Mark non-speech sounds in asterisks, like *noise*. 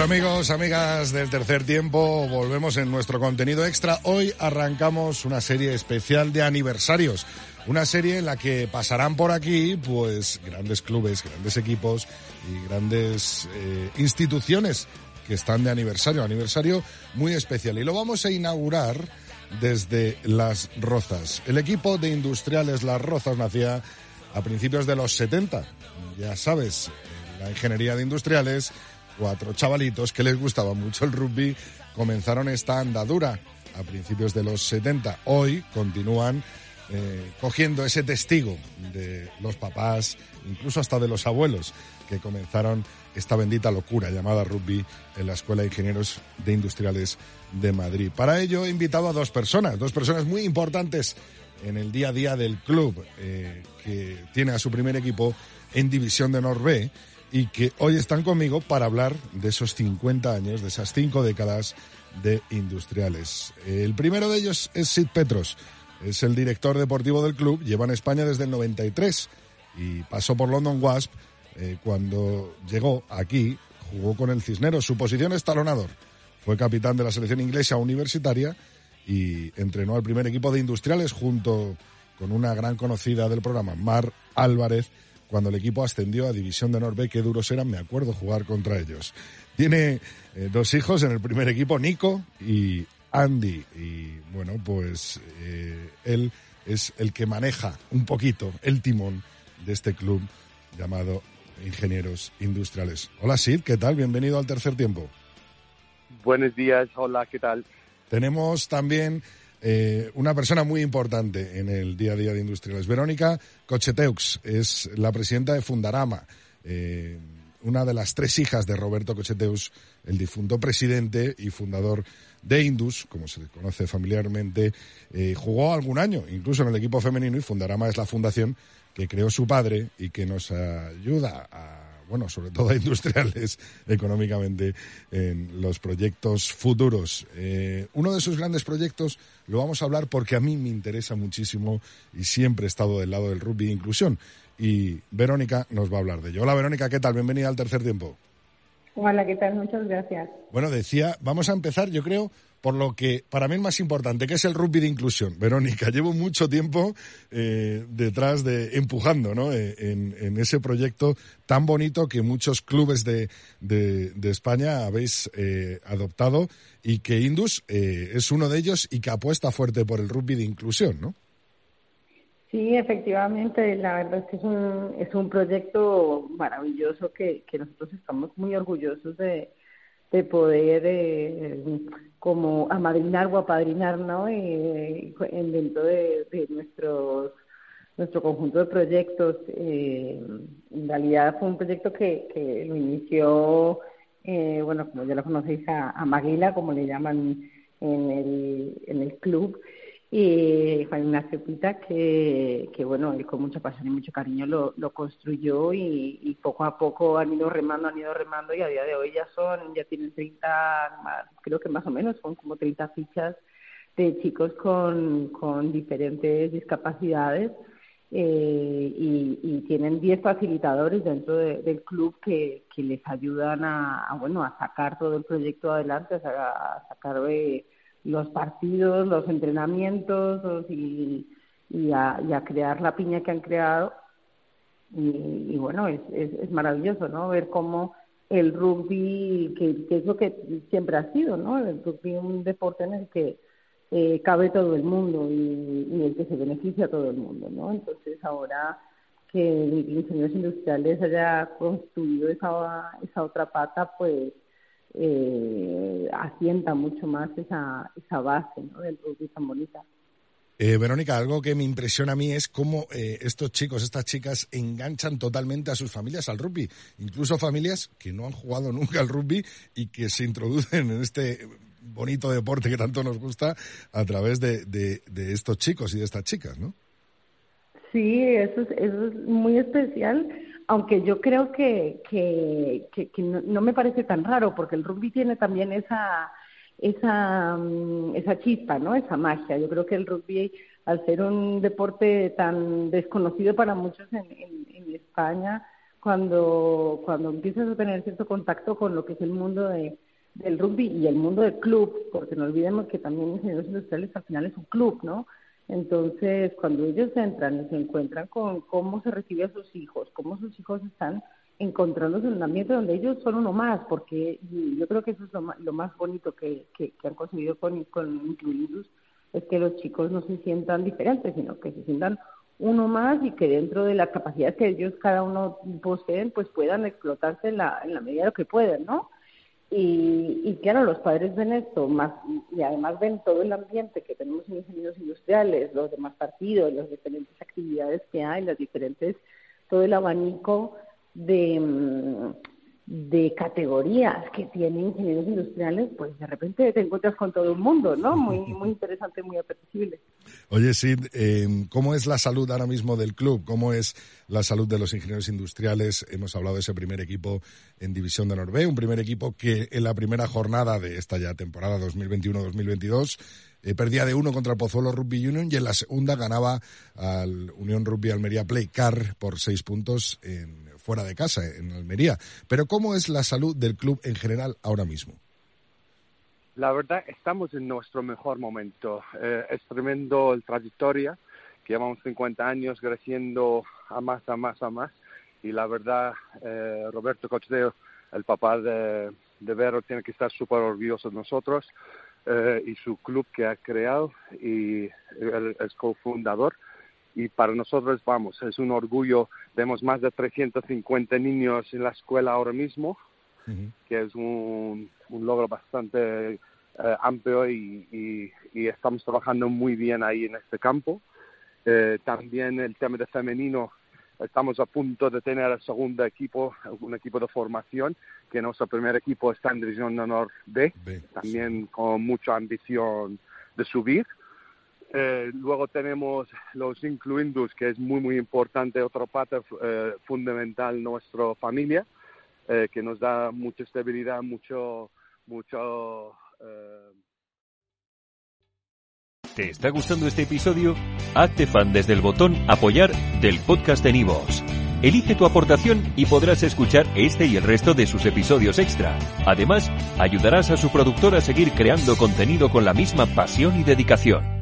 Bueno amigos, amigas del tercer tiempo, volvemos en nuestro contenido extra. Hoy arrancamos una serie especial de aniversarios. Una serie en la que pasarán por aquí, pues, grandes clubes, grandes equipos y grandes eh, instituciones que están de aniversario, aniversario muy especial. Y lo vamos a inaugurar desde Las Rozas. El equipo de industriales Las Rozas nacía a principios de los 70. Ya sabes, la ingeniería de industriales, cuatro chavalitos que les gustaba mucho el rugby comenzaron esta andadura a principios de los 70. Hoy continúan eh, cogiendo ese testigo de los papás, incluso hasta de los abuelos, que comenzaron esta bendita locura llamada rugby en la Escuela de Ingenieros de Industriales de Madrid. Para ello he invitado a dos personas, dos personas muy importantes en el día a día del club, eh, que tiene a su primer equipo en División de Norbe y que hoy están conmigo para hablar de esos 50 años, de esas cinco décadas de industriales. El primero de ellos es Sid Petros, es el director deportivo del club, lleva en España desde el 93 y pasó por London Wasp eh, cuando llegó aquí, jugó con el Cisneros, su posición es talonador. Fue capitán de la selección inglesa universitaria y entrenó al primer equipo de industriales junto con una gran conocida del programa, Mar Álvarez, cuando el equipo ascendió a División de Norbe, qué duros eran, me acuerdo jugar contra ellos. Tiene eh, dos hijos en el primer equipo, Nico y Andy. Y bueno, pues eh, él es el que maneja un poquito el timón de este club llamado Ingenieros Industriales. Hola Sid, ¿qué tal? Bienvenido al tercer tiempo. Buenos días, hola, ¿qué tal? Tenemos también eh, una persona muy importante en el día a día de Industriales. Verónica Cocheteux es la presidenta de Fundarama, eh, una de las tres hijas de Roberto Cocheteux, el difunto presidente y fundador de Indus, como se le conoce familiarmente. Eh, jugó algún año, incluso en el equipo femenino, y Fundarama es la fundación que creó su padre y que nos ayuda a bueno, sobre todo a *laughs* industriales económicamente en los proyectos futuros. Eh, uno de sus grandes proyectos lo vamos a hablar porque a mí me interesa muchísimo y siempre he estado del lado del rugby de inclusión. Y Verónica nos va a hablar de ello. Hola Verónica, ¿qué tal? Bienvenida al tercer tiempo. Hola, ¿qué tal? Muchas gracias. Bueno, decía, vamos a empezar, yo creo, por lo que para mí es más importante, que es el rugby de inclusión. Verónica, *laughs* llevo mucho tiempo eh, detrás de, empujando, ¿no? Eh, en, ese proyecto tan bonito que muchos clubes de, de, de España habéis eh, adoptado y que Indus eh, es uno de ellos y que apuesta fuerte por el rugby de inclusión, ¿no? Sí, efectivamente, la verdad es que es un, es un proyecto maravilloso que, que nosotros estamos muy orgullosos de, de poder eh, como amadrinar o apadrinar ¿no? Eh, en dentro de, de, nuestros nuestro conjunto de proyectos eh, en realidad fue un proyecto que, que lo inició eh, bueno como ya lo conocéis a, a Maguila como le llaman en el en el club y Juan Ignacio Pita, que, que bueno, él con mucha pasión y mucho cariño lo, lo construyó y, y, poco a poco han ido remando, han ido remando y a día de hoy ya son, ya tienen 30, más, creo que más o menos son como 30 fichas de chicos con, con diferentes discapacidades eh, y, tienen 10 facilitadores dentro de, del club que, que les ayudan a, bueno, a sacar todo el proyecto adelante, a, a sacar... de los partidos, los entrenamientos y, y, a, y, a, crear la piña que han creado. Y, y bueno, es, es, es, maravilloso, ¿no? Ver cómo el rugby, que, que, es lo que siempre ha sido, ¿no? El rugby es un deporte en el que eh, cabe todo el mundo y, y el que se beneficia a todo el mundo, ¿no? Entonces ahora que Ingenieros Industriales haya construido esa, esa otra pata, pues eh, asienta mucho más esa, esa base ¿no? del rugby tan bonita. Eh, Verónica, algo que me impresiona a mí es cómo eh, estos chicos, estas chicas enganchan totalmente a sus familias al rugby, incluso familias que no han jugado *laughs* nunca al rugby y que se introducen en este bonito deporte que tanto nos gusta a través de, de, estos chicos y de estas chicas, ¿no? Sí, eso es, eso es muy especial, aunque yo creo que, que, que, no, me parece tan raro, porque el rugby tiene también esa, esa, mm, esa chispa, ¿no? Esa magia. Yo creo que el rugby, al ser un deporte tan desconocido para muchos en, en España, cuando, cuando empiezas a tener cierto contacto con lo que es el mundo de, del rugby y el mundo del club, porque no olvidemos que también Ingenieros Industriales al final es un club, ¿no? Entonces, cuando ellos entran y se encuentran con cómo se recibe a sus hijos, cómo sus hijos están encontrándose en un ambiente donde ellos son uno más, porque yo creo que eso es lo más, lo más bonito que, que, han conseguido con, con es que los chicos no se sientan diferentes, sino que se sientan uno más y que dentro de la capacidad que ellos cada uno poseen, pues puedan explotarse en la, en la medida de lo que pueden, ¿no? Y, y claro, los padres ven esto más y además ven todo el ambiente que tenemos en ingenieros industriales, los demás partidos, las diferentes actividades que hay, las diferentes, todo el abanico de, mm, de categorías que tienen ingenieros industriales, pues de repente te encuentras con todo el mundo, ¿no? Muy, *laughs* muy interesante, muy apetecible. Oye, Sid, eh, ¿cómo es la salud ahora mismo del club? ¿Cómo es la salud de los ingenieros industriales? Hemos hablado de ese primer equipo en División de Noruega, un primer equipo que en la primera jornada de esta ya temporada 2021-2022 eh, perdía de uno contra el Pozuelo Rugby Union y en la segunda ganaba al Unión Rugby Almería Play Car por seis puntos en fuera de casa, en Almería. Pero ¿cómo es la salud del club en general ahora mismo? La verdad, estamos en nuestro mejor momento. Eh, es tremendo el trayectoria, que llevamos 50 años creciendo a más, a más, a más. Y la verdad, eh, Roberto Cochdeo, el papá de, de Vero, tiene que estar súper orgulloso de nosotros eh, y su club que ha creado y es cofundador y para nosotros, vamos, es un orgullo. Vemos más de 350 niños en la escuela ahora mismo, que es un, un logro bastante eh, amplio y, y, estamos trabajando muy bien ahí en este campo. Eh, también el tema de femenino, estamos a punto de tener el segundo equipo, un equipo de formación, que nuestro primer equipo está en División de Honor B, también con mucha ambición de subir. Eh, luego tenemos los incluindos, que es muy, muy importante, otra parte eh, fundamental nuestra familia, eh, que nos da mucha estabilidad, mucho, mucho... Eh... ¿Te está gustando este episodio? Hazte fan desde el botón apoyar del podcast de Nivos. Elige tu aportación y podrás escuchar este y el resto de sus episodios extra. Además, ayudarás a su productor a seguir creando contenido con la misma pasión y dedicación.